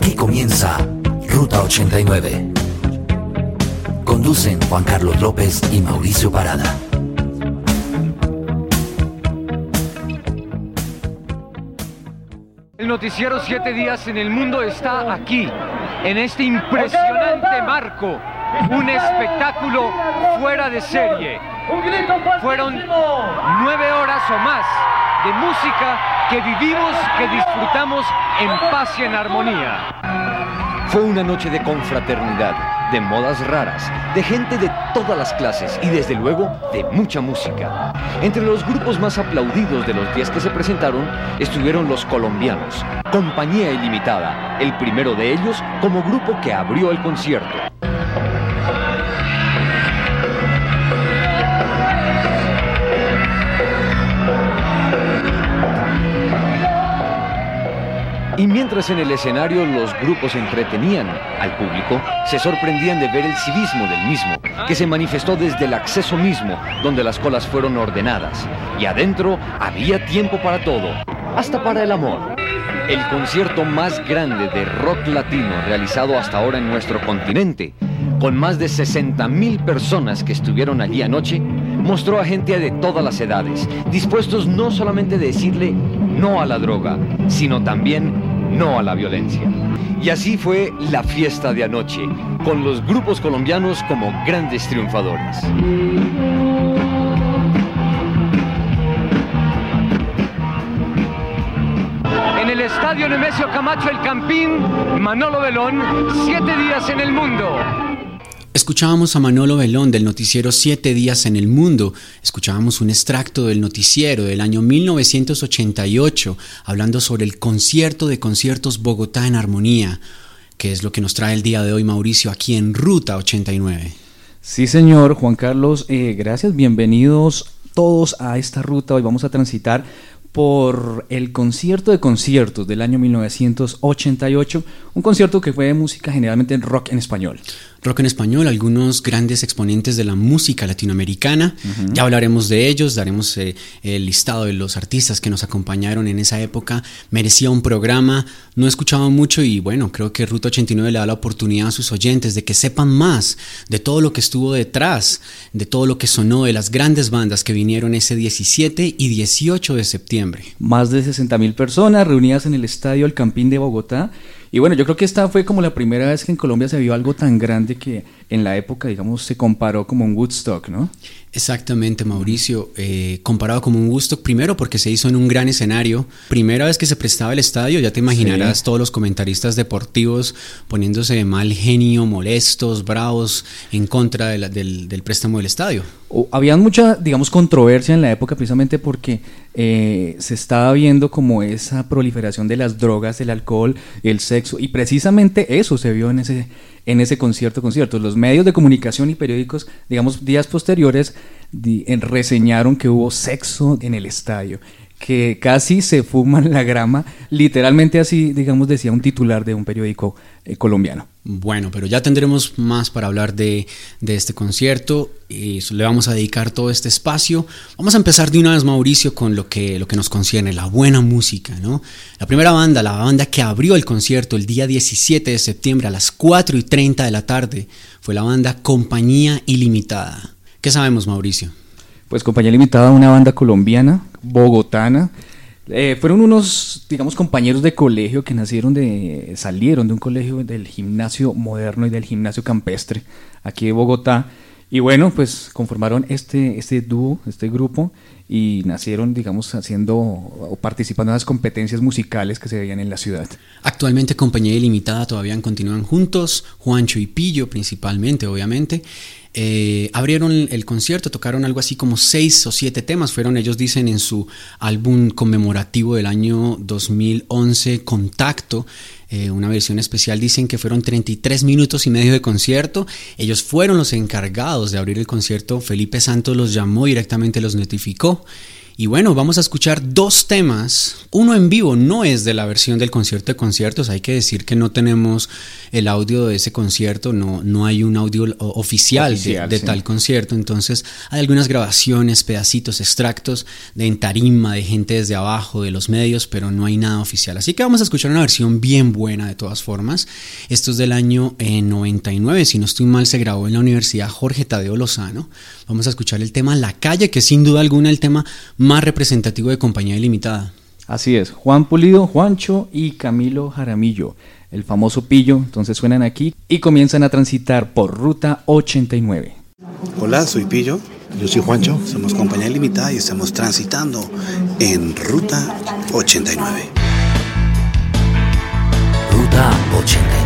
Aquí comienza Ruta 89. Conducen Juan Carlos López y Mauricio Parada. El noticiero Siete Días en el Mundo está aquí, en este impresionante marco. Un espectáculo fuera de serie. Fueron nueve horas o más de música que vivimos, que disfrutamos en paz y en armonía. Fue una noche de confraternidad, de modas raras, de gente de todas las clases y desde luego de mucha música. Entre los grupos más aplaudidos de los 10 que se presentaron estuvieron los colombianos, Compañía Ilimitada, el primero de ellos como grupo que abrió el concierto. Y mientras en el escenario los grupos entretenían al público, se sorprendían de ver el civismo del mismo, que se manifestó desde el acceso mismo, donde las colas fueron ordenadas. Y adentro había tiempo para todo, hasta para el amor. El concierto más grande de rock latino realizado hasta ahora en nuestro continente, con más de 60 mil personas que estuvieron allí anoche, mostró a gente de todas las edades, dispuestos no solamente a decirle no a la droga, sino también no a la violencia. Y así fue la fiesta de anoche, con los grupos colombianos como grandes triunfadores. En el estadio Nemesio Camacho El Campín, Manolo Belón, siete días en el mundo. Escuchábamos a Manolo Belón del noticiero Siete días en el mundo. Escuchábamos un extracto del noticiero del año 1988 hablando sobre el concierto de conciertos Bogotá en Armonía, que es lo que nos trae el día de hoy Mauricio aquí en Ruta 89. Sí, señor Juan Carlos, eh, gracias, bienvenidos todos a esta ruta. Hoy vamos a transitar por el concierto de conciertos del año 1988, un concierto que fue de música generalmente en rock en español rock en español, algunos grandes exponentes de la música latinoamericana. Ya hablaremos de ellos, daremos eh, el listado de los artistas que nos acompañaron en esa época. Merecía un programa, no he escuchado mucho y bueno, creo que Ruta 89 le da la oportunidad a sus oyentes de que sepan más de todo lo que estuvo detrás, de todo lo que sonó de las grandes bandas que vinieron ese 17 y 18 de septiembre. Más de 60 mil personas reunidas en el estadio El Campín de Bogotá y bueno, yo creo que esta fue como la primera vez que en Colombia se vio algo tan grande que en la época, digamos, se comparó como un Woodstock, ¿no? Exactamente, Mauricio. Eh, comparado como un gusto, primero porque se hizo en un gran escenario. Primera vez que se prestaba el estadio, ya te imaginarás todos los comentaristas deportivos poniéndose de mal genio, molestos, bravos, en contra del, préstamo del estadio. había mucha, digamos, controversia en la época precisamente porque eh, se estaba viendo como esa proliferación de las drogas, el alcohol, el sexo, y precisamente eso se vio en ese en ese concierto, concierto. Los medios de comunicación y periódicos, digamos, días posteriores, reseñaron que hubo sexo en el estadio que casi se fuman la grama, literalmente así, digamos, decía un titular de un periódico eh, colombiano. Bueno, pero ya tendremos más para hablar de, este concierto y le vamos a dedicar todo este espacio. Vamos a empezar de una vez, Mauricio, con lo que, lo que nos concierne, la buena música, ¿no? La primera banda, la banda que abrió el concierto el día 17 de septiembre a las 4 y 30 de la tarde, fue la banda Compañía Ilimitada. ¿Qué sabemos, Mauricio? Pues Compañía Limitada, una banda colombiana, bogotana. Eh, fueron unos, digamos, compañeros de colegio que nacieron de, salieron de un colegio del gimnasio moderno y del gimnasio campestre, aquí de Bogotá. Y bueno, pues conformaron este, este dúo, este grupo, y nacieron, digamos, haciendo o participando en las competencias musicales que se veían en la ciudad. Actualmente Compañía Ilimitada todavía continúan juntos, Juancho y Pillo principalmente, obviamente. Eh, abrieron el concierto, tocaron algo así como seis o siete temas, fueron ellos dicen en su álbum conmemorativo del año 2011, Contacto, eh, una versión especial, dicen que fueron 33 minutos y medio de concierto, ellos fueron los encargados de abrir el concierto, Felipe Santos los llamó directamente, los notificó. Y bueno, vamos a escuchar dos temas. Uno en vivo, no es de la versión del concierto de conciertos. Hay que decir que no tenemos el audio de ese concierto, no, no hay un audio oficial, de, tal concierto. Entonces hay algunas grabaciones, pedacitos, extractos de en tarima, de gente desde abajo, de los medios, pero no hay nada oficial. Así que vamos a escuchar una versión bien buena de todas formas. Esto es del año 99, eh, si no estoy mal, se grabó en la Universidad Jorge Tadeo Lozano. Vamos a escuchar el tema La Calle, que es sin duda alguna el tema más representativo de Compañía Ilimitada. Así es, Juan Pulido, Juancho y Camilo Jaramillo, el famoso pillo, entonces suenan aquí y comienzan a transitar por Ruta 89. Hola, soy Pillo, yo soy Juancho, somos Compañía Ilimitada y estamos transitando en Ruta 89. Ruta 89.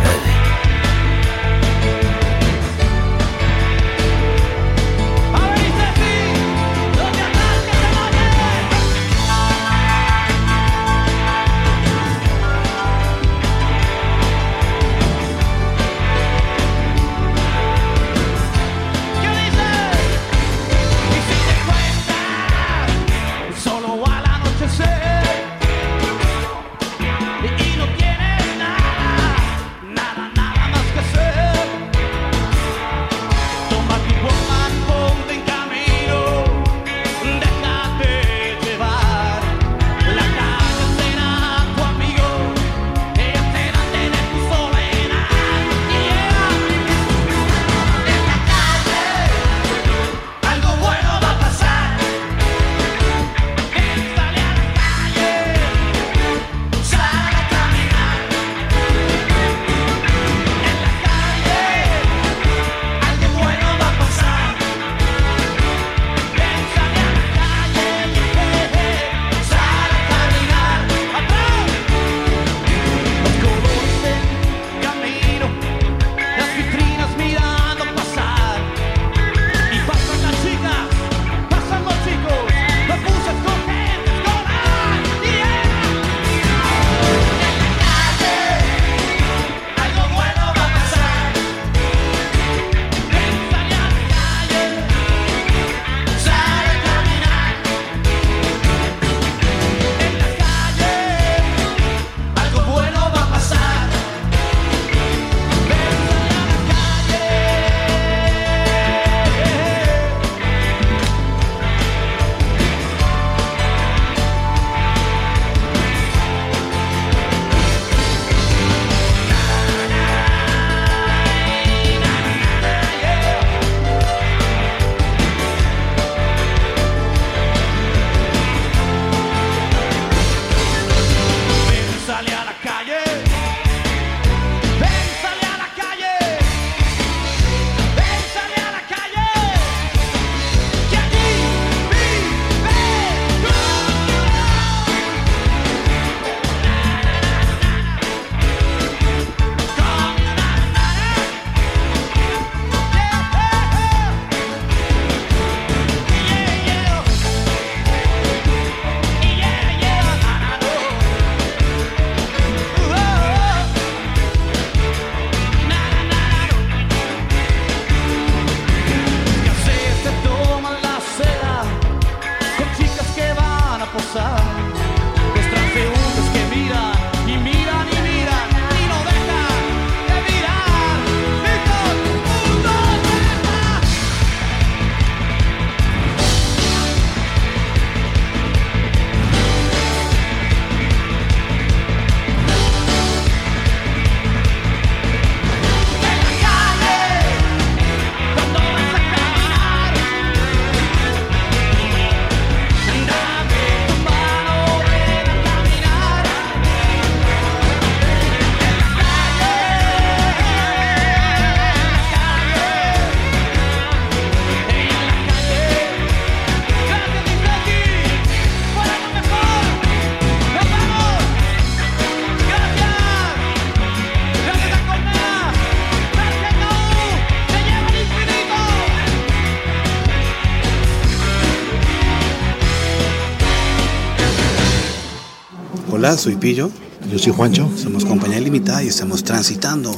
Soy Pillo. Yo soy Juancho. Somos compañía limitada y estamos transitando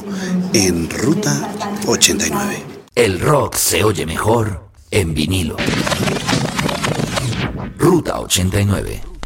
en Ruta 89. El rock se oye mejor en vinilo. Ruta 89.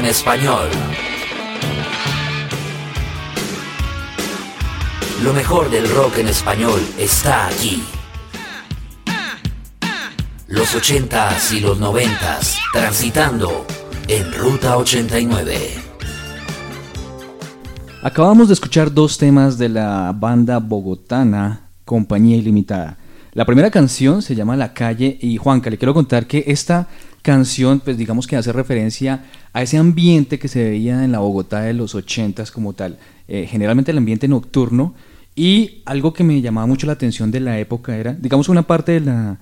Español. Lo mejor del rock en español está aquí. Los 80s y los 90s, transitando en Ruta 89. Acabamos de escuchar dos temas de la banda bogotana Compañía Ilimitada. La primera canción se llama La calle y Juanca, le quiero contar que esta canción, pues digamos que hace referencia a ese ambiente que se veía en la Bogotá de los ochentas como tal, eh, generalmente el ambiente nocturno, y algo que me llamaba mucho la atención de la época era, digamos, una parte de la,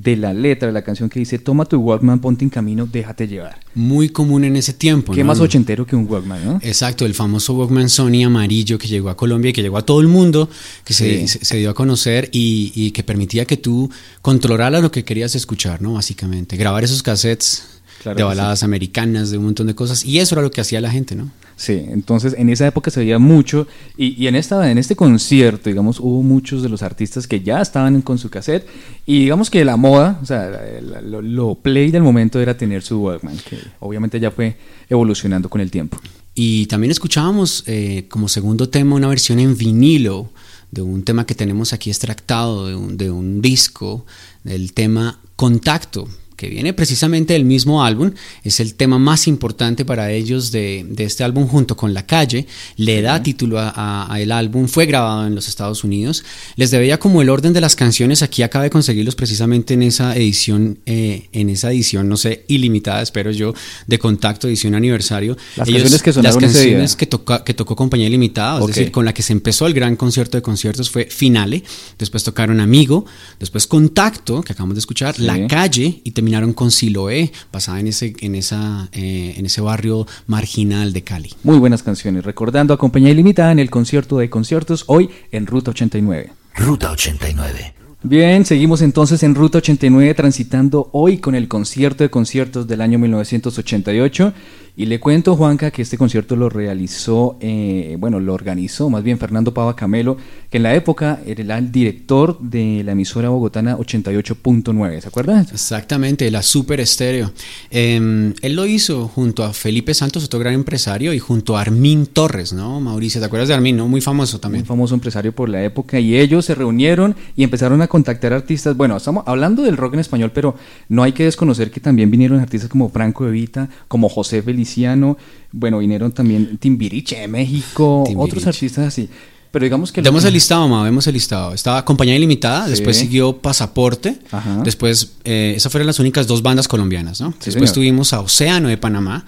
de la letra de la canción que dice, toma tu Walkman, ponte en camino, déjate llevar. Muy común en ese tiempo. Qué ¿no? más ochentero que un Walkman, ¿no? Exacto, el famoso Walkman Sony amarillo que llegó a Colombia y que llegó a todo el mundo, que se, Sí. se- se dio a conocer y, y que permitía que tú controlaras lo que querías escuchar, ¿no? Básicamente, grabar esos cassettes Claro de baladas americanas, de un montón de cosas, y eso era lo que hacía la gente, ¿no? Sí, entonces en esa época se veía mucho y, y en, esta, en este concierto, digamos, hubo muchos de los artistas que ya estaban con su cassette y digamos que la moda, o sea, la- la- lo, lo play del momento era tener su Walkman, que obviamente ya fue evolucionando con el tiempo. Y también escuchábamos eh, como segundo tema una versión en vinilo de un tema que tenemos aquí extractado de un, de un disco, del tema Contacto, que viene precisamente del mismo álbum, es el tema más importante para ellos de, de este álbum junto con La Calle, le da título a, a- a el álbum, fue grabado en los Estados Unidos, les debía como el orden de las canciones, aquí acaba de conseguirlos precisamente en esa edición, eh, en esa edición, no sé, ilimitada, espero yo, de Contacto, edición aniversario. Las canciones que sonaron las canciones que, toca- que tocó Compañía Limitada, es decir, con la que se empezó el gran concierto de conciertos fue Finale, después tocaron Amigo, después Contacto, que acabamos de escuchar, Sí. La Calle y terminaron con Siloé, basada en ese, en esa, eh, en ese barrio marginal de Cali. Muy buenas canciones, recordando a Compañía Ilimitada en el concierto de conciertos hoy en Ruta 89. Ruta 89. Bien, seguimos entonces en Ruta 89 transitando hoy con el concierto de conciertos del año 1988 y le cuento Juanca que este concierto lo realizó, eh, bueno, lo organizó más bien Fernando Pava Camelo, que en la época era el director de la emisora bogotana 88.9, ¿se acuerdan? Exactamente, la Super Estéreo. Eh, él lo hizo junto a Felipe Santos, otro gran empresario, y junto a Armin Torres, ¿no? Mauricio, ¿te acuerdas de Armin? ¿no? Muy famoso también. un famoso empresario por la época, y ellos se reunieron y empezaron a contactar artistas. Bueno, estamos hablando del rock en español, pero no hay que desconocer que también vinieron artistas como Franco Evita, como José Feliciano, bueno, vinieron también Timbiriche de México, Timbiriche. otros artistas así. Pero digamos que... que- el listado, ma, vemos el listado. Estaba Compañía Ilimitada, Sí. después siguió Pasaporte, Ajá. después, eh, esas fueron las únicas dos bandas colombianas, ¿no? Sí, después señor. tuvimos a Océano de Panamá,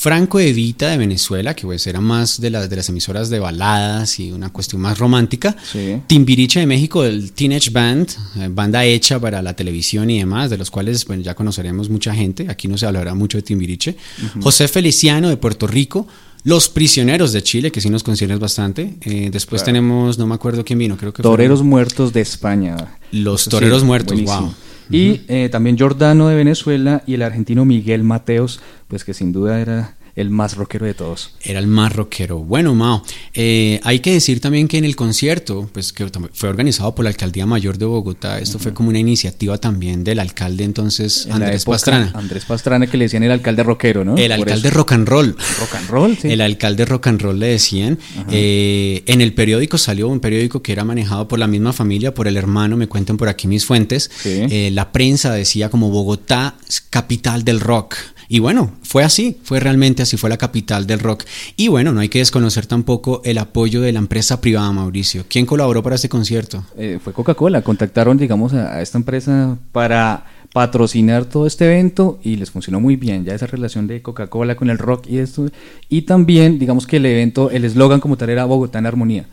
Franco Evita de Venezuela, que pues era más de las, de las emisoras de baladas y una cuestión más romántica, Sí. Timbiriche de México, el Teenage Band, eh, banda hecha para la televisión y demás, de los cuales bueno, ya conoceremos mucha gente, aquí no se hablará mucho de Timbiriche, José Feliciano de Puerto Rico, Los Prisioneros de Chile, que sí nos conciernes bastante, eh, después tenemos, no me acuerdo quién vino, creo que fueron- Toreros Muertos de España. Los Eso Toreros Muertos, buenísimo. wow. Y eh, también Jordano de Venezuela y el argentino Miguel Mateos, pues que sin duda era el más rockero de todos. Era el más rockero. Bueno, Mao, eh, hay que decir también que en el concierto, pues que fue organizado por la Alcaldía Mayor de Bogotá, esto fue como una iniciativa también del alcalde entonces En Andrés época, Pastrana. Andrés Pastrana, que le decían el alcalde rockero, ¿no? El Por alcalde eso. rock and roll. Rock and roll, sí. El alcalde rock and roll le decían. Eh, en el periódico salió un periódico que era manejado por la misma familia, por el hermano, me cuentan por aquí mis fuentes. Sí. Eh, la prensa decía como Bogotá, capital del rock. Y bueno, fue así, fue realmente así, fue la capital del rock. Y bueno, no hay que desconocer tampoco el apoyo de la empresa privada, Mauricio. ¿Quién colaboró para este concierto? Eh, fue Coca-Cola. Contactaron, digamos, a, esta empresa para patrocinar todo este evento y les funcionó muy bien. Ya esa relación de Coca-Cola con el rock y esto. Y también, digamos que el evento, el eslogan como tal era Bogotá en armonía.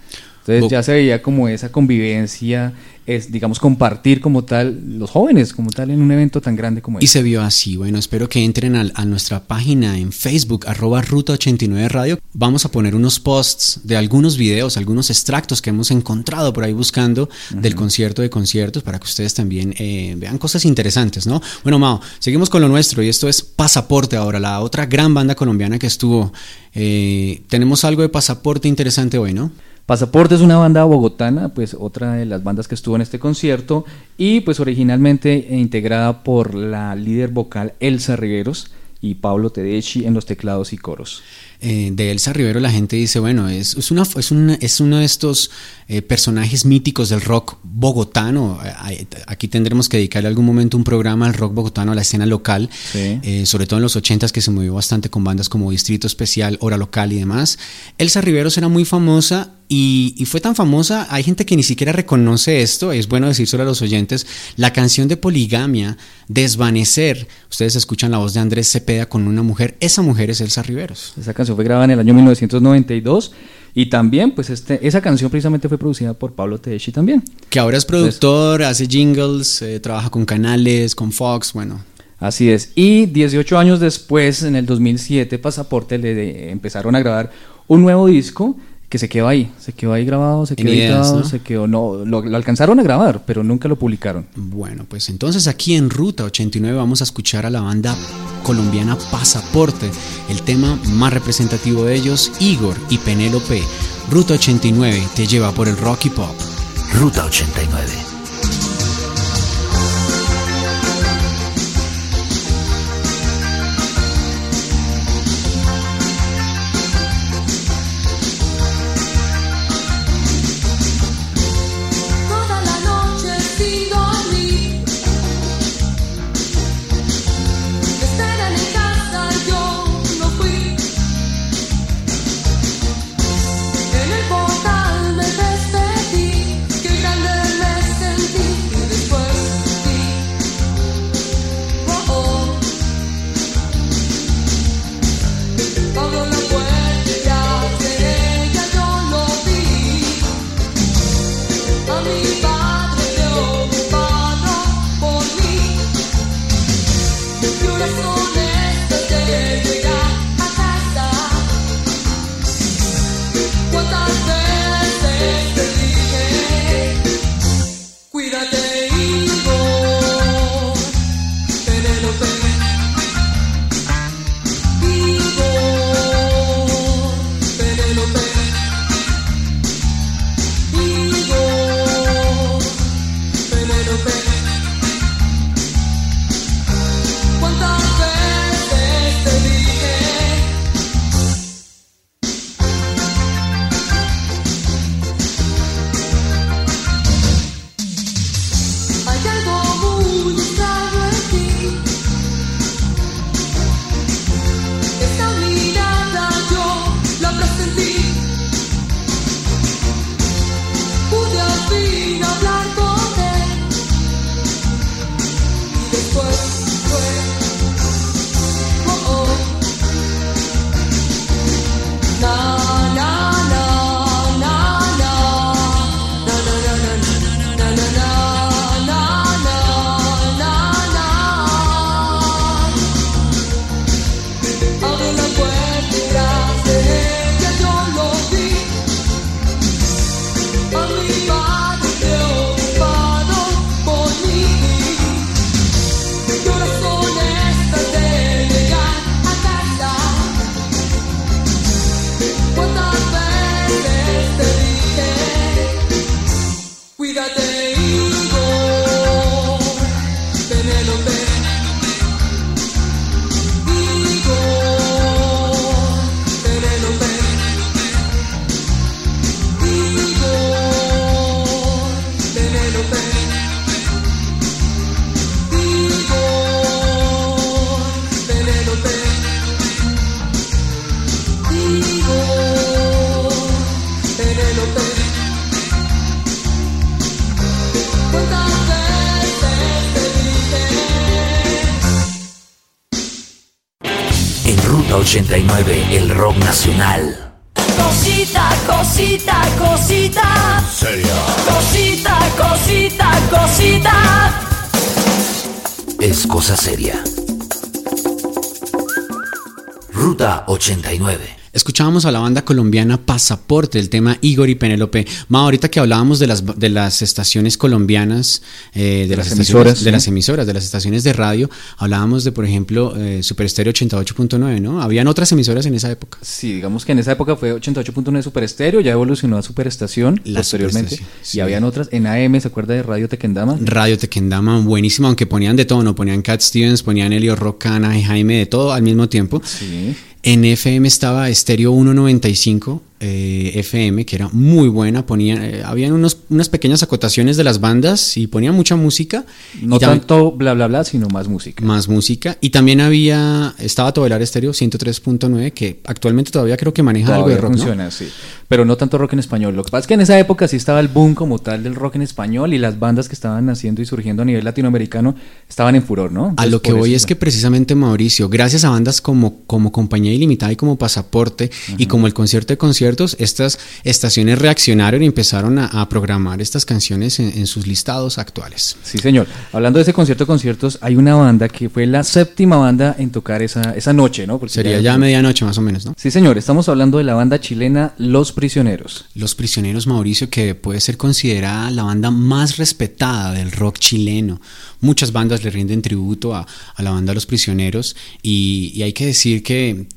Entonces Bo- ya se veía como esa convivencia, es, digamos, compartir como tal, los jóvenes como tal en un evento tan grande como Y este. se vio así. Bueno, espero que entren al- a, nuestra página en Facebook, arroba Ruta 89 Radio. Vamos a poner unos posts de algunos videos, algunos extractos que hemos encontrado por ahí buscando del concierto de conciertos para que ustedes también eh, vean cosas interesantes, ¿no? Bueno, Mao, seguimos con lo nuestro y esto es Pasaporte ahora, la otra gran banda colombiana que estuvo. Eh, tenemos algo de Pasaporte interesante hoy, ¿no? Pasaporte es una banda bogotana, pues otra de las bandas que estuvo en este concierto y pues originalmente eh, integrada por la líder vocal Elsa Riveros y Pablo Tedeschi en los teclados y coros. Eh, de Elsa Rivero la gente dice, bueno, es, es, una, es, un- es uno de estos eh, personajes míticos del rock bogotano. Aquí tendremos que dedicarle algún momento un programa al rock bogotano, a la escena local, Sí. eh, sobre todo en los 80s que se movió bastante con bandas como Distrito Especial, Hora Local y demás. Elsa Riveros era muy famosa y, y fue tan famosa, hay gente que ni siquiera reconoce esto, es bueno decírselo a los oyentes, la canción de Poligamia, Desvanecer, ustedes escuchan la voz de Andrés Cepeda con una mujer, esa mujer es Elsa Riveros. Esa canción fue grabada en el año 1992. Y también, pues este, esa canción precisamente fue producida por Pablo Tedeschi también. Que ahora es productor, hace jingles, eh, trabaja con canales, con Fox, bueno. Así es. Y 18 años después, en el 2007, Pasaporte le empezaron a grabar un nuevo disco que se quedó ahí, se quedó ahí grabado, se quedó editado, se quedó, no, lo, alcanzaron a grabar, pero nunca lo publicaron. Bueno, pues entonces aquí en Ruta 89 vamos a escuchar a la banda colombiana Pasaporte, el tema más representativo de ellos, Igor y Penélope. Ruta 89 te lleva por el rock y pop. Ruta 89. Escuchábamos a la banda colombiana Pasaporte, el tema Igor y Penélope. Ma, ahorita que hablábamos de las, de las estaciones colombianas, eh, de, las, emisoras, de las emisoras, de las estaciones de radio, hablábamos de, por ejemplo, eh, Super Estéreo 88.9, ¿no? Habían otras emisoras en esa época. Sí, digamos que en esa época fue 88.9 Super Estéreo, ya evolucionó a Superestación posteriormente. Y habían otras, en AM, ¿se acuerda de Radio Tequendama? Radio Tequendama, buenísimo, aunque ponían de todo, ¿no? Ponían Cat Stevens, ponían Elio Rocana y Jaime, de todo al mismo tiempo. Sí. En FM estaba Estéreo 195 eh, FM, que era muy buena. Ponían, eh, habían unos, unas pequeñas acotaciones de las bandas y ponían mucha música. No tanto bla bla bla, sino más música. Más música. Y también había, estaba Tobelar Estéreo 103.9, que actualmente todavía creo que maneja algo de rock, ¿no? funciona, sí. Pero no tanto rock en español. Lo que pasa es que en esa época sí estaba el boom como tal del rock en español y las bandas que estaban naciendo y surgiendo a nivel latinoamericano estaban en furor, ¿no? A lo que voy eso es que precisamente Mauricio, gracias a bandas como, como Compañía Ilimitada y como Pasaporte y como el concierto de conciertos, estas estaciones reaccionaron y empezaron a, a programar estas canciones en, en sus listados actuales. Sí, señor. Hablando de ese concierto de conciertos, hay una banda que fue la séptima banda en tocar esa, esa noche, ¿no? Porque Sería ya medianoche más o menos, ¿no? Sí, señor. Estamos hablando de la banda chilena Los Prisioneros. Los Prisioneros Mauricio, que puede ser considerada la banda más respetada del rock chileno. Muchas bandas le rinden tributo a, a la banda Los Prisioneros y, y hay que decir que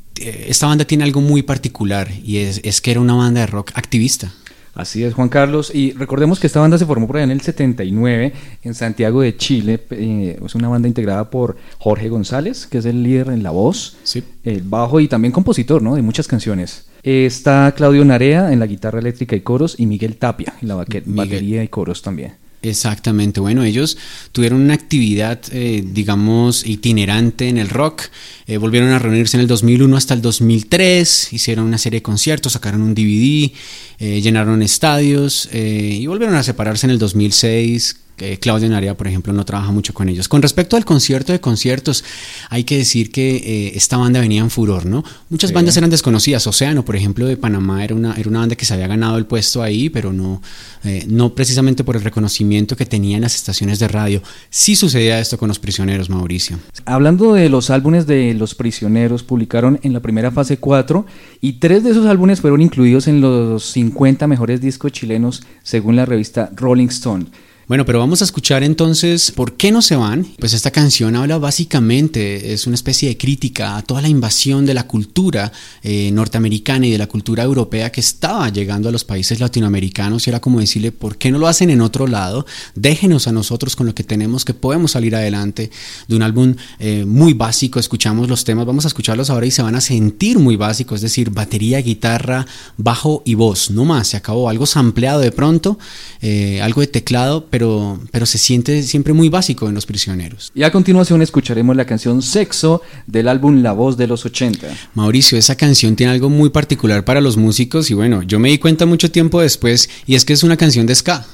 esta banda tiene algo muy particular y es, es que era una banda de rock activista. Así es, Juan Carlos. Y recordemos que esta banda se formó por allá en el 79 en Santiago de Chile. Eh, es una banda integrada por Jorge González, que es el líder en la voz, Sí. el bajo y también compositor ¿no? de muchas canciones. Eh, está Claudio Narea en la guitarra eléctrica y coros y Miguel Tapia en la Miguel. batería y coros también. Exactamente, bueno, ellos tuvieron una actividad, eh, digamos, itinerante en el rock, eh, volvieron a reunirse en el 2001 hasta el 2003, hicieron una serie de conciertos, sacaron un DVD, eh, llenaron estadios eh, y volvieron a separarse en el 2006. Eh, Claudio Narea, por ejemplo, no trabaja mucho con ellos. Con respecto al concierto de conciertos, hay que decir que eh, esta banda venía en furor, ¿no? Muchas Sí. bandas eran desconocidas. Océano, por ejemplo, de Panamá, era una, era una banda que se había ganado el puesto ahí, pero no, eh, no precisamente por el reconocimiento que tenían las estaciones de radio. Sí sucedía esto con los prisioneros, Mauricio. Hablando de los álbumes de Los Prisioneros, publicaron en la primera fase 4 y tres de esos álbumes fueron incluidos en los 50 mejores discos chilenos según la revista Rolling Stone. Bueno, pero vamos a escuchar entonces ¿Por qué no se van? Pues esta canción habla básicamente, es una especie de crítica a toda la invasión de la cultura eh, norteamericana y de la cultura europea que estaba llegando a los países latinoamericanos y era como decirle, ¿por qué no lo hacen en otro lado? Déjenos a nosotros con lo que tenemos que podemos salir adelante de un álbum eh, muy básico, escuchamos los temas, vamos a escucharlos ahora y se van a sentir muy básicos, es decir, batería, guitarra, bajo y voz, no más, se acabó, algo sampleado de pronto, eh, algo de teclado, pero, pero se siente siempre muy básico en los prisioneros. Y a continuación escucharemos la canción Sexo del álbum La Voz de los 80. Mauricio, esa canción tiene algo muy particular para los músicos y bueno, yo me di cuenta mucho tiempo después y es que es una canción de ska.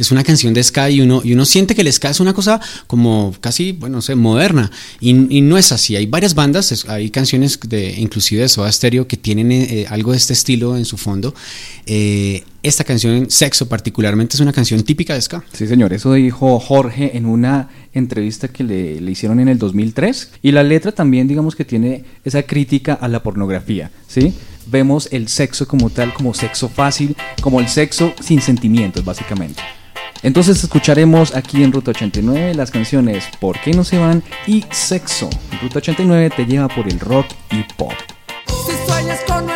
Es una canción de ska y uno, y uno siente que el ska es una cosa como casi, bueno, no sé, moderna. Y, no es así. Hay varias bandas, hay canciones de, inclusive de Soda Stereo que tienen eh, algo de este estilo en su fondo. Eh, esta canción, Sexo particularmente, es una canción típica de ska. Sí, señor, eso dijo Jorge en una entrevista que le, le hicieron en el 2003. Y la letra también, digamos que tiene esa crítica a la pornografía, ¿sí? Vemos el sexo como tal, como sexo fácil, como el sexo sin sentimientos, básicamente. Entonces escucharemos aquí en Ruta 89 las canciones ¿Por qué no se van? y Sexo. Ruta 89 te lleva por el rock y pop. Si sueñas con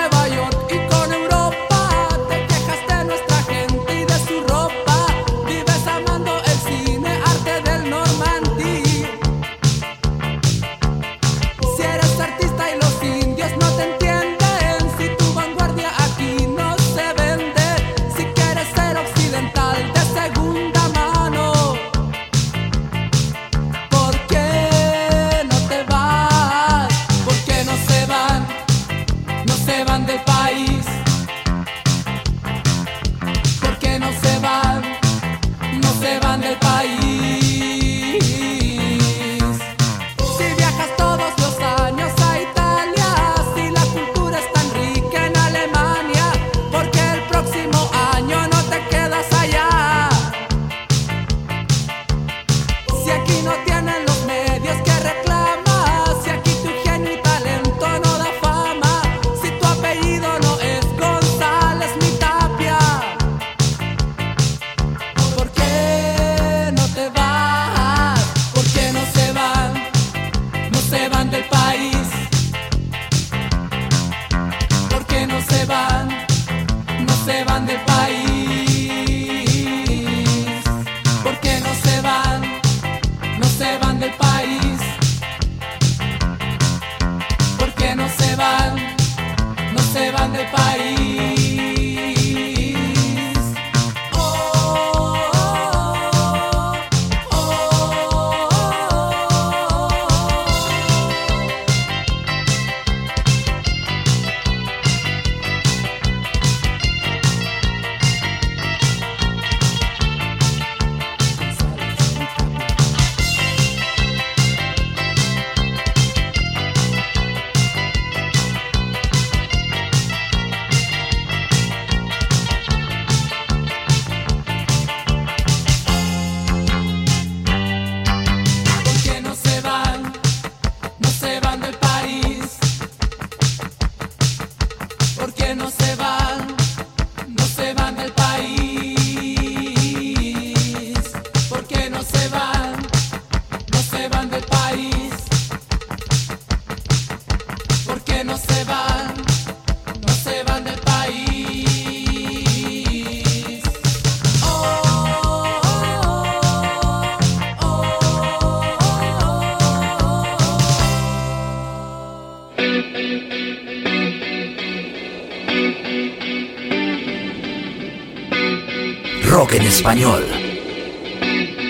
español.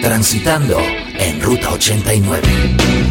Transitando en Ruta 89.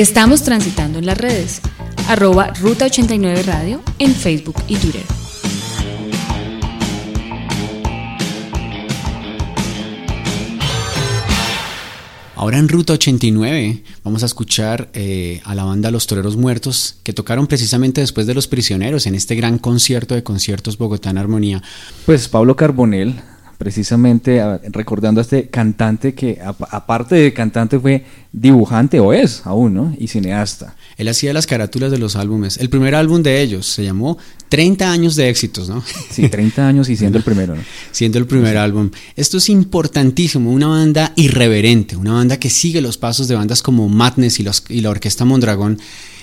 Estamos transitando en las redes, arroba Ruta 89 Radio en Facebook y Twitter. Ahora en Ruta 89 vamos a escuchar eh, a la banda Los Toreros Muertos que tocaron precisamente después de Los Prisioneros en este gran concierto de conciertos Bogotá en Armonía. Pues Pablo Carbonel precisamente recordando a este cantante que aparte de cantante fue dibujante o es aún, ¿no? Y cineasta. Él hacía las carátulas de los álbumes. El primer álbum de ellos se llamó 30 años de éxitos, ¿no? Sí, 30 años y siendo el primero, ¿no? Siendo el primer álbum. Esto es importantísimo, una banda irreverente, una banda que sigue los pasos de bandas como Madness y, los- y la Orquesta Mondragón.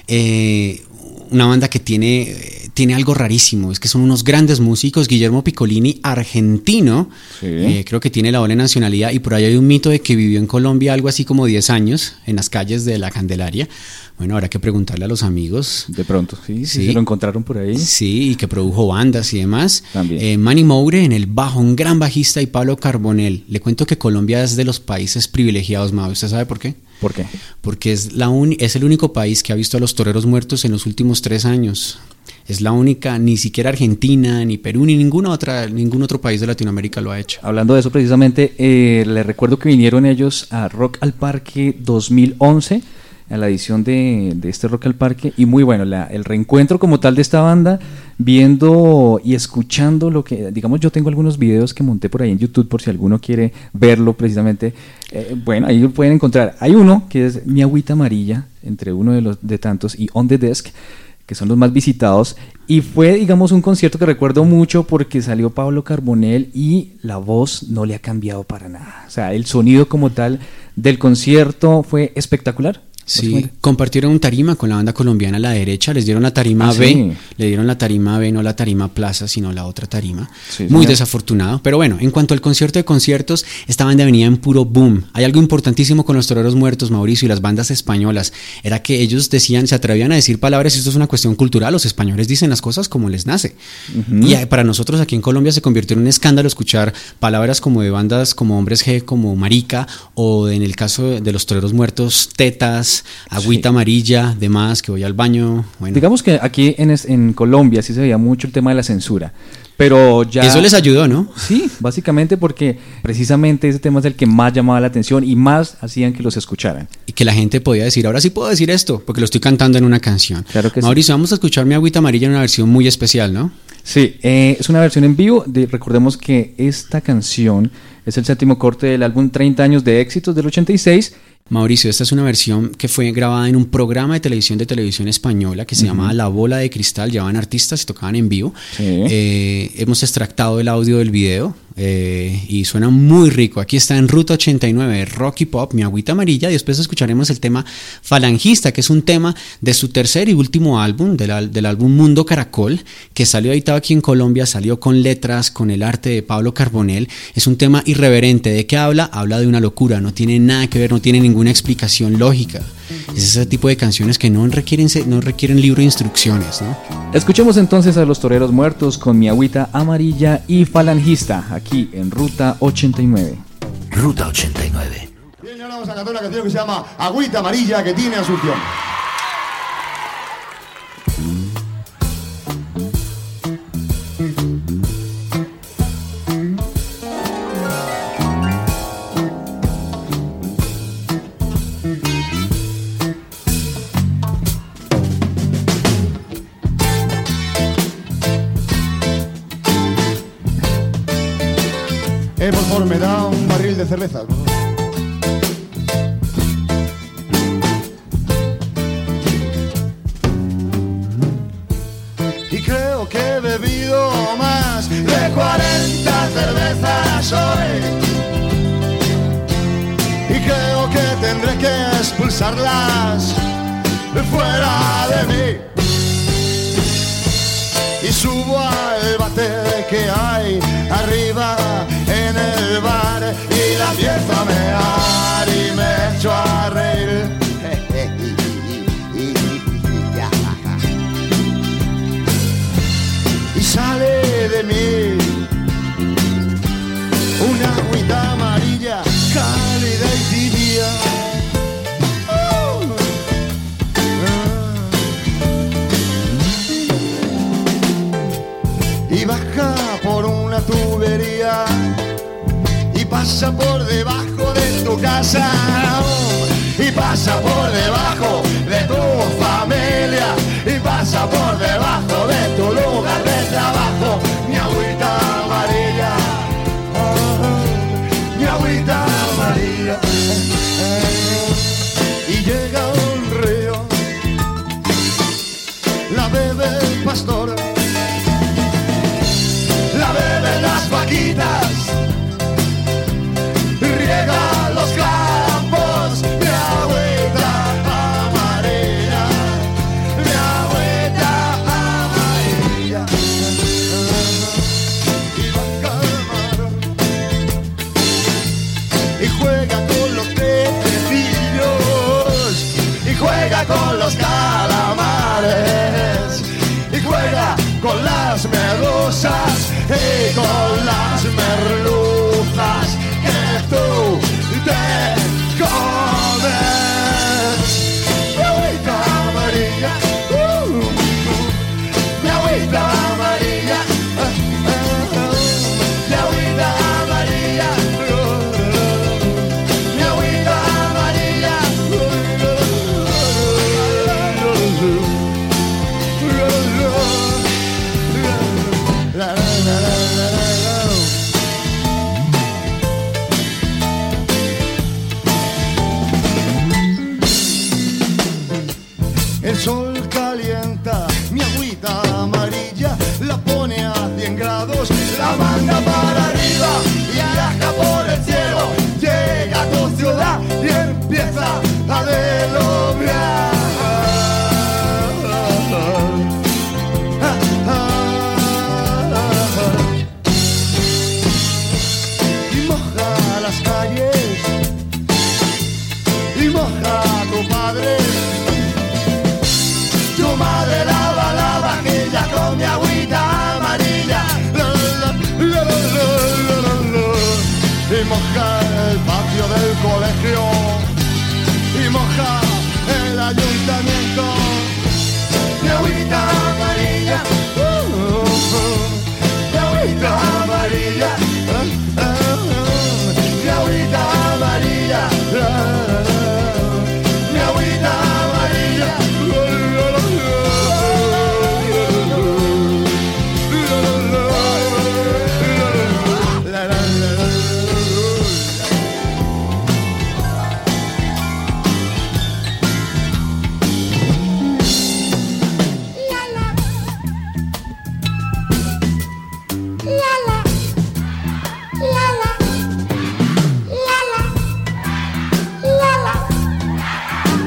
Eh, una banda que tiene, eh, tiene algo rarísimo, es que son unos grandes músicos. Guillermo Piccolini, argentino, Sí. eh, creo que tiene la doble nacionalidad y por ahí hay un mito de que vivió en Colombia algo así como 10 años en las calles de la Candelaria. Bueno, habrá que preguntarle a los amigos. De pronto, sí, sí, se lo encontraron por ahí. Sí, y que produjo bandas y demás. También. Eh, Manny Moure en el bajo, un gran bajista, y Pablo Carbonell. Le cuento que Colombia es de los países privilegiados, Mau. ¿Usted sabe por qué? ¿Por qué? Porque es, la uni- es el único país que ha visto a los toreros muertos en los últimos tres años. Es la única, ni siquiera Argentina, ni Perú, ni ninguna otra, ningún otro país de Latinoamérica lo ha hecho. Hablando de eso precisamente, eh, les recuerdo que vinieron ellos a Rock al Parque 2011, a la edición de, este Rock al Parque, y muy bueno, el reencuentro como tal de esta banda, viendo y escuchando lo que, digamos, yo tengo algunos videos que monté por ahí en YouTube por si alguno quiere verlo precisamente. Eh, bueno, ahí lo pueden encontrar. Hay uno que es Mi Agüita Amarilla, entre uno de los de tantos, y On the Desk que son los más visitados. Y fue, digamos, un concierto que recuerdo mucho porque salió Pablo Carbonell y la voz no le ha cambiado para nada. O sea, el sonido como tal del concierto fue espectacular. Sí, compartieron tarima con la banda colombiana a la derecha, les dieron la tarima Ah, B, sí. le dieron la tarima B, no la tarima Plaza, sino la otra tarima. Sí, Muy señor. desafortunado. Pero bueno, en cuanto al concierto de conciertos, esta banda venía en puro boom. Hay algo importantísimo con los toreros muertos, Mauricio, y las bandas españolas. Era que ellos decían, se atrevían a decir palabras, y esto es una cuestión cultural, los españoles dicen las cosas como les nace. Y eh, para nosotros aquí en Colombia se convirtió en un escándalo escuchar palabras como de bandas como Hombres G, como Marica, o en el caso de los toreros muertos, tetas, agüita amarilla, demás, que voy al baño. Bueno, Digamos que aquí en, Colombia sí se veía mucho el tema de la censura. Pero ya... eso les ayudó, ¿no? Sí, básicamente porque precisamente ese tema es el que más llamaba la atención y más hacían que los escucharan. Y que la gente podía decir, ahora sí puedo decir esto, porque lo estoy cantando en una canción. Claro que sí. Mauricio, vamos a escuchar mi agüita amarilla en una versión muy especial, ¿no? Sí, eh, es una versión en vivo. De, recordemos que esta canción es el séptimo corte del álbum 30 años de éxitos del 86. Mauricio, esta es una versión que fue grabada en un programa de televisión de televisión española que se llamaba La Bola de Cristal. Llevaban artistas y tocaban en vivo. Sí. Eh, hemos extractado el audio del video eh, y suena muy rico. Aquí está en Ruta 89, Rocky Pop, Mi Agüita Amarilla. Y después escucharemos el tema Falangista, que es un tema de su tercer y último álbum, del, del álbum Mundo Caracol, que salió editado aquí en Colombia, salió con letras, con el arte de Pablo Carbonell. Es un tema irreverente. ¿De qué habla? Habla de una locura, no tiene nada que ver, no tiene ninguna explicación lógica. Es ese tipo de canciones que no requieren, no requieren libro de instrucciones. Escuchemos entonces a los toreros muertos con mi agüita amarilla y falangista en Ruta 89. Ruta 89. Bien, ahora vamos a cantar una canción que se llama Agüita Amarilla que tiene Asunción. Me da un barril de cerveza. Y creo que he bebido más de 40 cervezas hoy. Y creo que tendré que expulsarlas fuera de mí. Y subo al bate que hay arriba la empiezo a mear y me a reír. Pasa por debajo de tu casa y pasa por debajo de tu familia y pasa por debajo de tu lugar de trabajo. Y con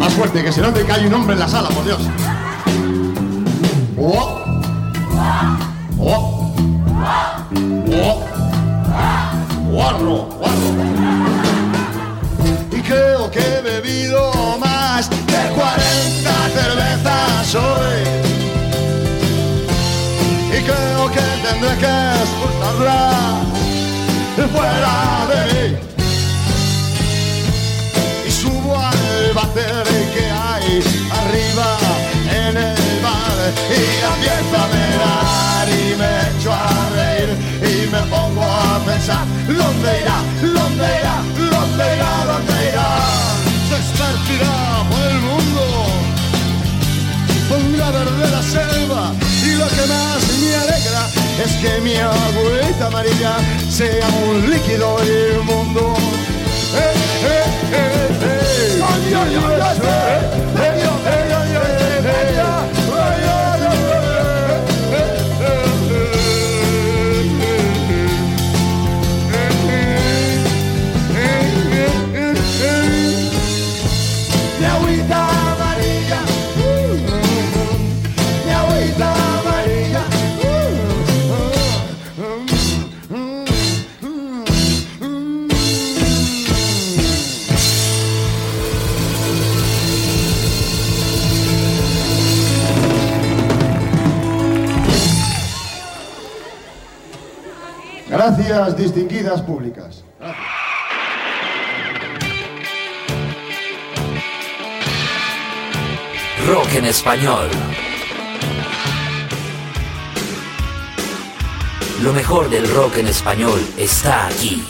Más fuerte, que se note que hay un hombre en la sala, por Dios. Oh. Oh. Oh. Guarro, guarro. Y creo que he bebido más de 40 cervezas hoy. Y creo que tendré que expulsarla fuera de mí váter que hay arriba en el bar y empiezo a mirar y me echo a reír y me pongo a pensar ¿Dónde irá? ¿Dónde irá? ¿Dónde irá? ¿Dónde irá? Se esparcirá por el mundo verde la selva y lo que más me alegra es que mi agüita amarilla sea un líquido inmundo. Eh, eh, eh, eh. Ay, Gracias, distinguidas públicas. Rock en español. Lo mejor del rock en español está aquí.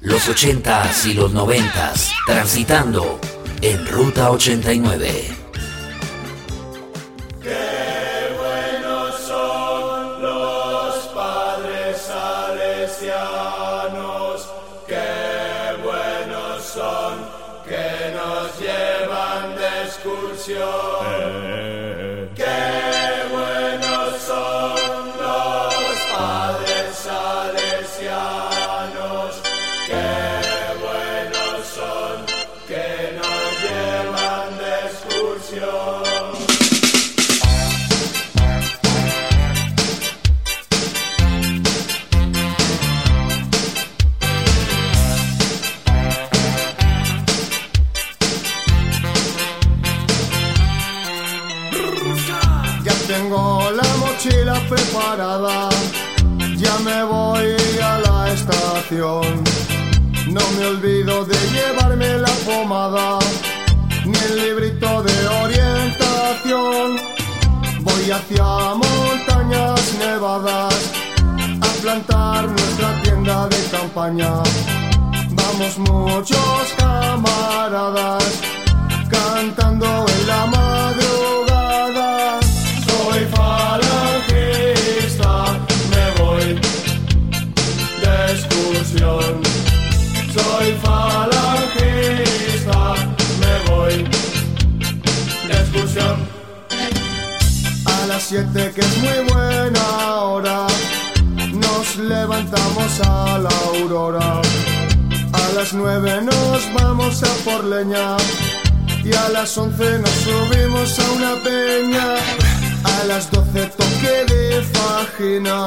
Los 80s y los 90s, transitando en Ruta 89. Olvido de llevarme la pomada, ni el librito de orientación. Voy hacia montañas nevadas a plantar nuestra tienda de campaña. Vamos muchos camaradas cantando en la madrugada. Siete que es muy buena hora, nos levantamos a la aurora. A las nueve nos vamos a por leña y a las once nos subimos a una peña. A las doce toque de fajina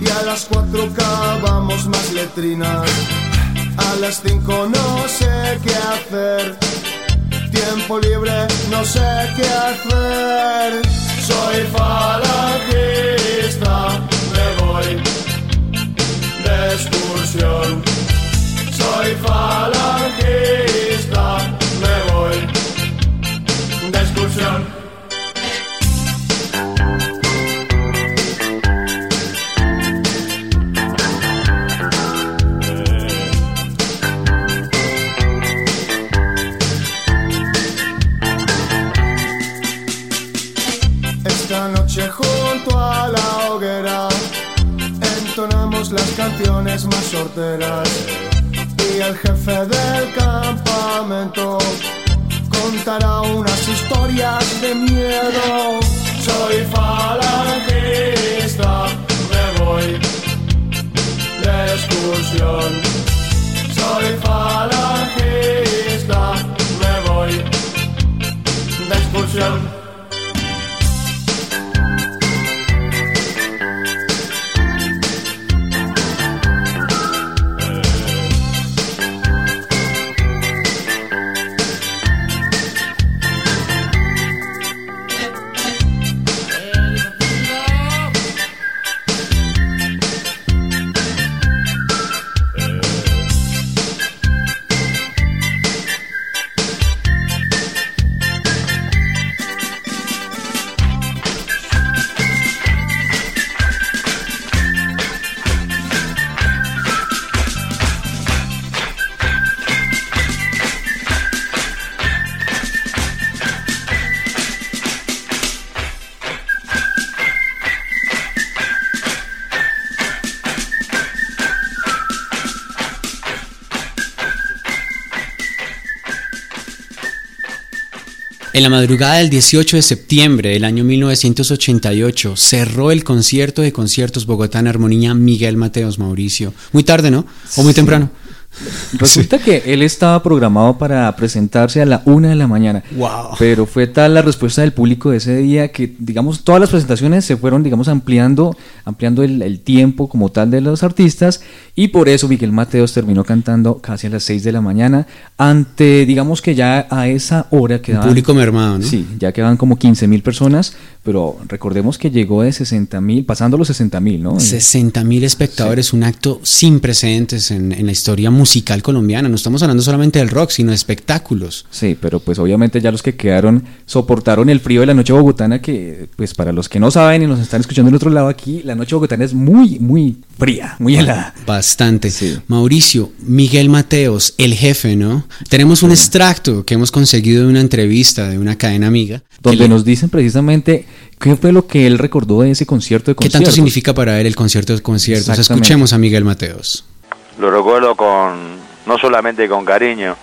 y a las cuatro cavamos más letrinas. A las cinco no sé qué hacer, tiempo libre no sé qué hacer. Soy falangista, me voy de excursión. Soy falangista, me voy de excursión. Las canciones más sorteras y el jefe del campamento contará unas historias de miedo. Soy falangista, me voy de excursión. Soy falangista, me voy de excursión. En la madrugada del 18 de septiembre del año 1988 cerró el concierto de conciertos Bogotá en Armonía Miguel Mateos Mauricio. Muy tarde, ¿no? ¿O muy Sí. temprano? Resulta que él estaba programado para presentarse a la una de la mañana. Wow. Pero fue tal la respuesta del público de ese día que, digamos, todas las presentaciones se fueron, digamos, ampliando, ampliando el, el tiempo como tal de los artistas. Y por eso Miguel Mateos terminó cantando casi a las 6 de la mañana. Ante, digamos que ya a esa hora quedaban. público mermado, ¿no? Sí, ya quedaban como 15 mil personas. Pero recordemos que llegó de 60 mil, pasando los 60 mil, ¿no? 60 mil espectadores, un acto sin precedentes en, en la historia musical musical colombiana. No estamos hablando solamente del rock, sino de espectáculos. Sí, pero pues obviamente ya los que quedaron soportaron el frío de la noche bogotana que pues para los que no saben y nos están escuchando en otro lado aquí, la noche bogotana es muy, muy fría, muy helada. Bastante. Mauricio, Miguel Mateos, el jefe, ¿no? Tenemos un extracto que hemos conseguido de una entrevista de una cadena amiga. Donde le- nos dicen precisamente qué fue lo que él recordó de ese concierto de ¿Qué tanto significa para él el concierto de conciertos? Escuchemos a Miguel Mateos. Lo recuerdo con no solamente con cariño,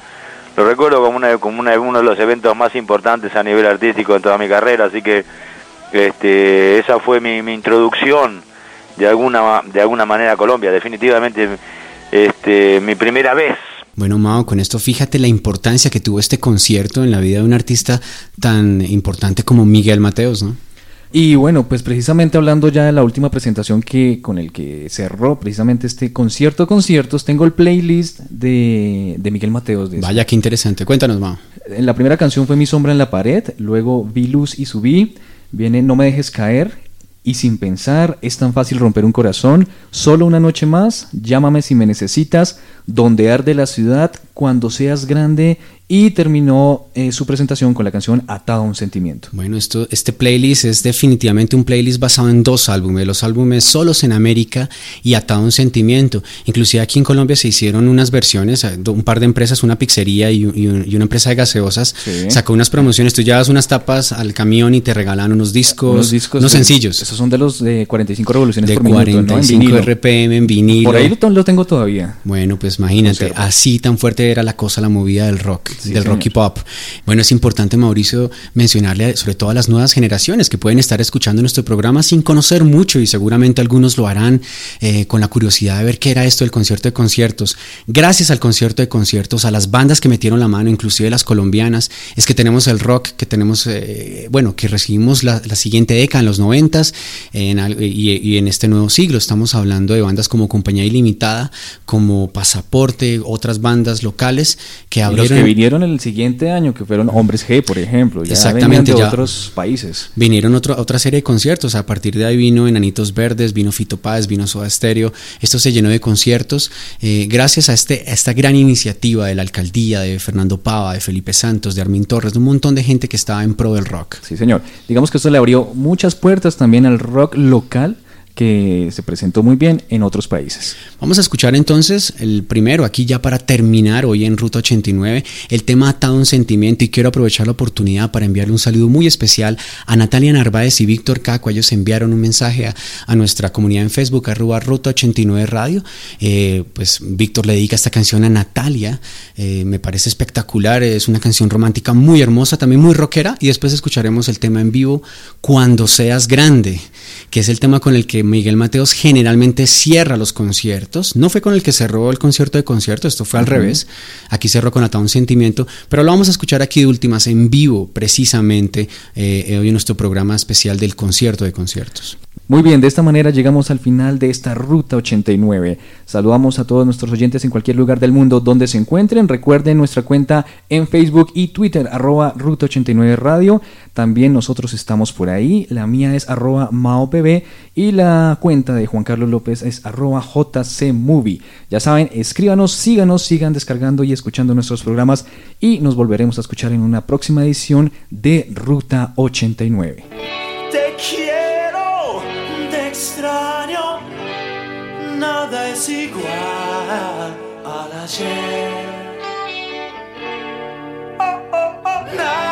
lo recuerdo como, una, como una- uno de los eventos más importantes a nivel artístico en toda mi carrera, así que este, esa fue mi, mi introducción de alguna de alguna manera a Colombia, definitivamente este, mi primera vez. Bueno, Mao, con esto fíjate la importancia que tuvo este concierto en la vida de un artista tan importante como Miguel Mateos, ¿no? Y bueno, pues precisamente hablando ya de la última presentación que con el que cerró precisamente este concierto de conciertos, tengo el playlist de, de Miguel Mateos. De Vaya, qué interesante. Cuéntanos, Mao. En la primera canción fue Mi sombra en la pared, luego Vi luz y subí, viene No me dejes caer y sin pensar, es tan fácil romper un corazón, solo una noche más, llámame si me necesitas, donde arde la ciudad, cuando seas grande y terminó eh, su presentación con la canción Atado a un sentimiento. Bueno, esto, este playlist es definitivamente un playlist basado en dos álbumes, los álbumes Solos en América y Atado a un Sentimiento. Inclusive aquí en Colombia se hicieron unas versiones, eh, un par de empresas, una pizzería y, y un- y una empresa de gaseosas, Sí. sacó unas promociones, tú llevas unas tapas al camión y te regalan unos discos, Unos discos unos sencillos. Esos son de los de 45 revoluciones de por minuto, ¿no? En 45 vinilo. RPM en vinilo. Por ahí lo, lo tengo todavía. Bueno, pues imagínate, así tan fuerte era la cosa, la movida del rock, Sí, del rock señor. y pop. Bueno, es importante, Mauricio, mencionarle sobre todo a las nuevas generaciones que pueden estar escuchando nuestro programa sin conocer mucho y seguramente algunos lo harán eh, con la curiosidad de ver qué era esto del concierto de conciertos. Gracias al concierto de conciertos, a las bandas que metieron la mano, inclusive las colombianas, es que tenemos el rock, que tenemos, eh, bueno, que recibimos la, la siguiente década, en los noventas en y, y en este nuevo siglo. Estamos hablando de bandas como Compañía Ilimitada, como Pasaporte, otras bandas locales que Y los abrieron... que vinieron el siguiente año, que fueron Hombres G, por ejemplo. Ya Exactamente, de ya. otros países. Vinieron otro- otra serie de conciertos, a partir de ahí vino Enanitos Verdes, vino Fito Páez, vino Soda Stereo, esto se llenó de conciertos eh, gracias a, este, a esta gran iniciativa de la alcaldía, de Fernando Pava, de Felipe Santos, de Armin Torres, de un montón de gente que estaba en pro del rock. Sí, señor. Digamos que esto le abrió muchas puertas también al rock local que se presentó muy bien en otros países. Vamos a escuchar entonces el primero, aquí ya para terminar hoy en Ruta 89, el tema Atado a un Sentimiento y quiero aprovechar la oportunidad para enviarle un saludo muy especial a Natalia Narváez y Víctor Caco. Ellos enviaron un mensaje a, nuestra comunidad en Facebook, arroba Ruta 89 Radio. Eh, pues Víctor le dedica esta canción a Natalia, eh, me parece espectacular, es una canción romántica muy hermosa, también muy rockera y después escucharemos el tema en vivo Cuando seas grande, que es el tema con el que Miguel Mateos generalmente cierra los conciertos. No fue con el que cerró el concierto de concierto, esto fue al revés. Aquí cerró con Atado un Sentimiento, pero lo vamos a escuchar aquí de últimas en vivo, precisamente eh, hoy en nuestro programa especial del concierto de conciertos. Muy bien, de esta manera llegamos al final de esta Ruta 89. Saludamos a todos nuestros oyentes en cualquier lugar del mundo donde se encuentren. Recuerden nuestra cuenta en Facebook y Twitter, arroba Ruta 89 Radio. También nosotros estamos por ahí. La mía es arroba MaoPB y la cuenta de Juan Carlos López es arroba JCMovie. Ya saben, escríbanos, síganos, sigan descargando y escuchando nuestros programas y nos volveremos a escuchar en una próxima edición de Ruta 89. Te quiero, nada es igual al ayer. Oh, oh, oh, nada,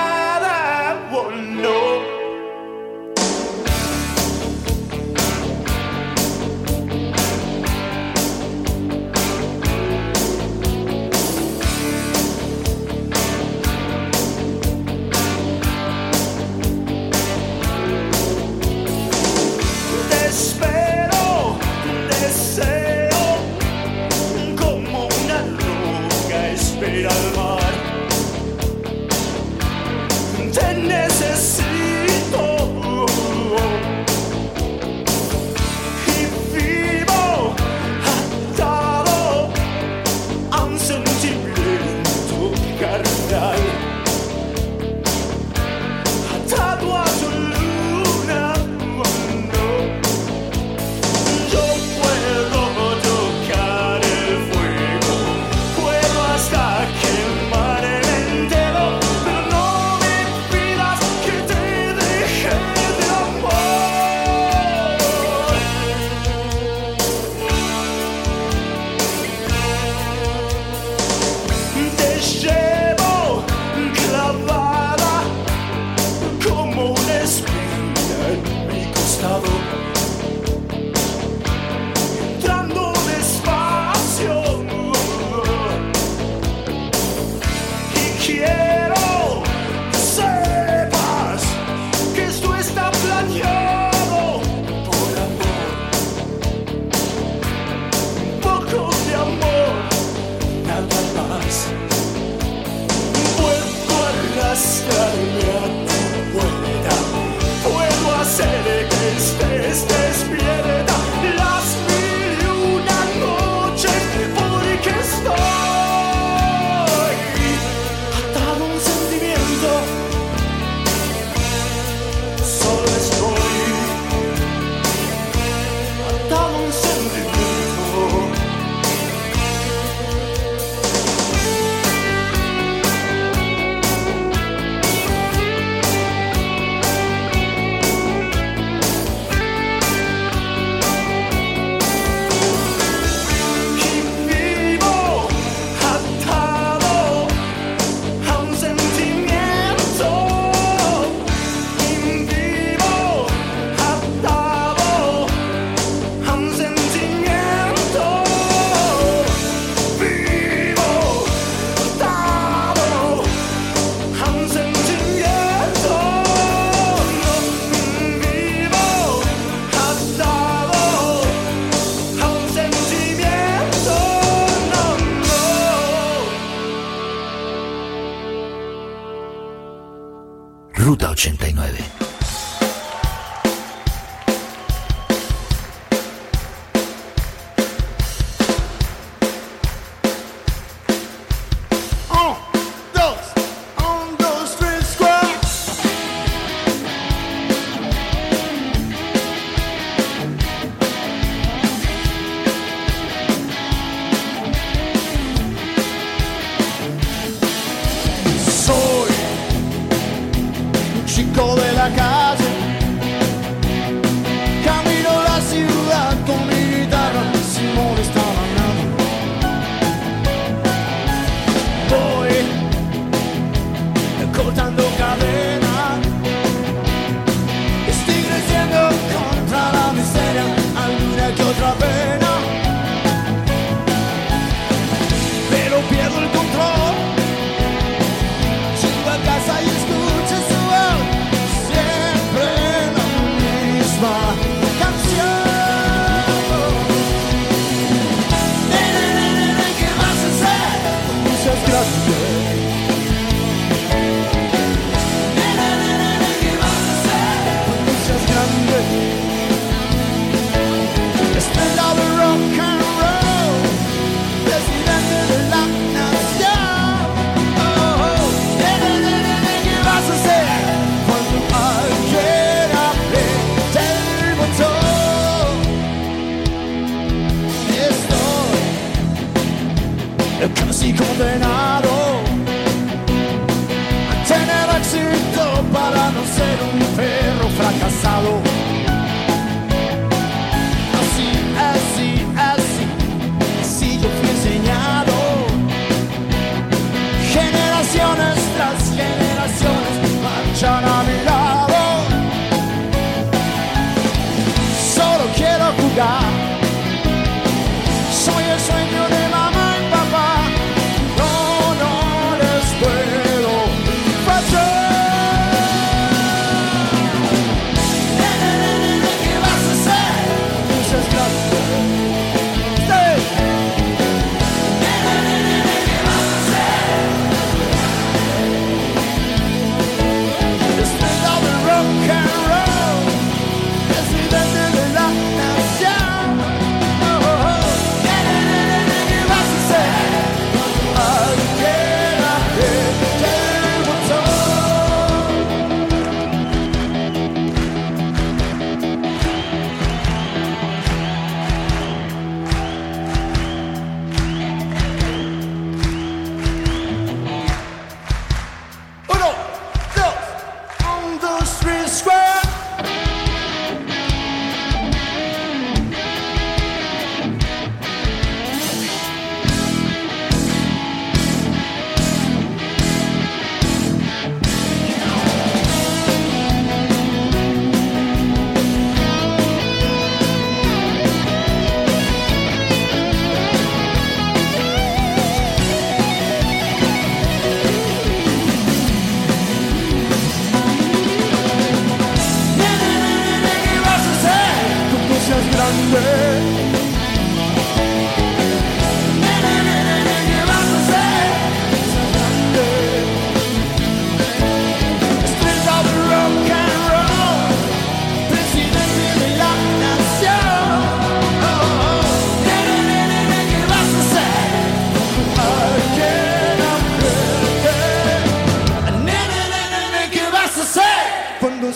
89.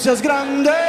Seas grande.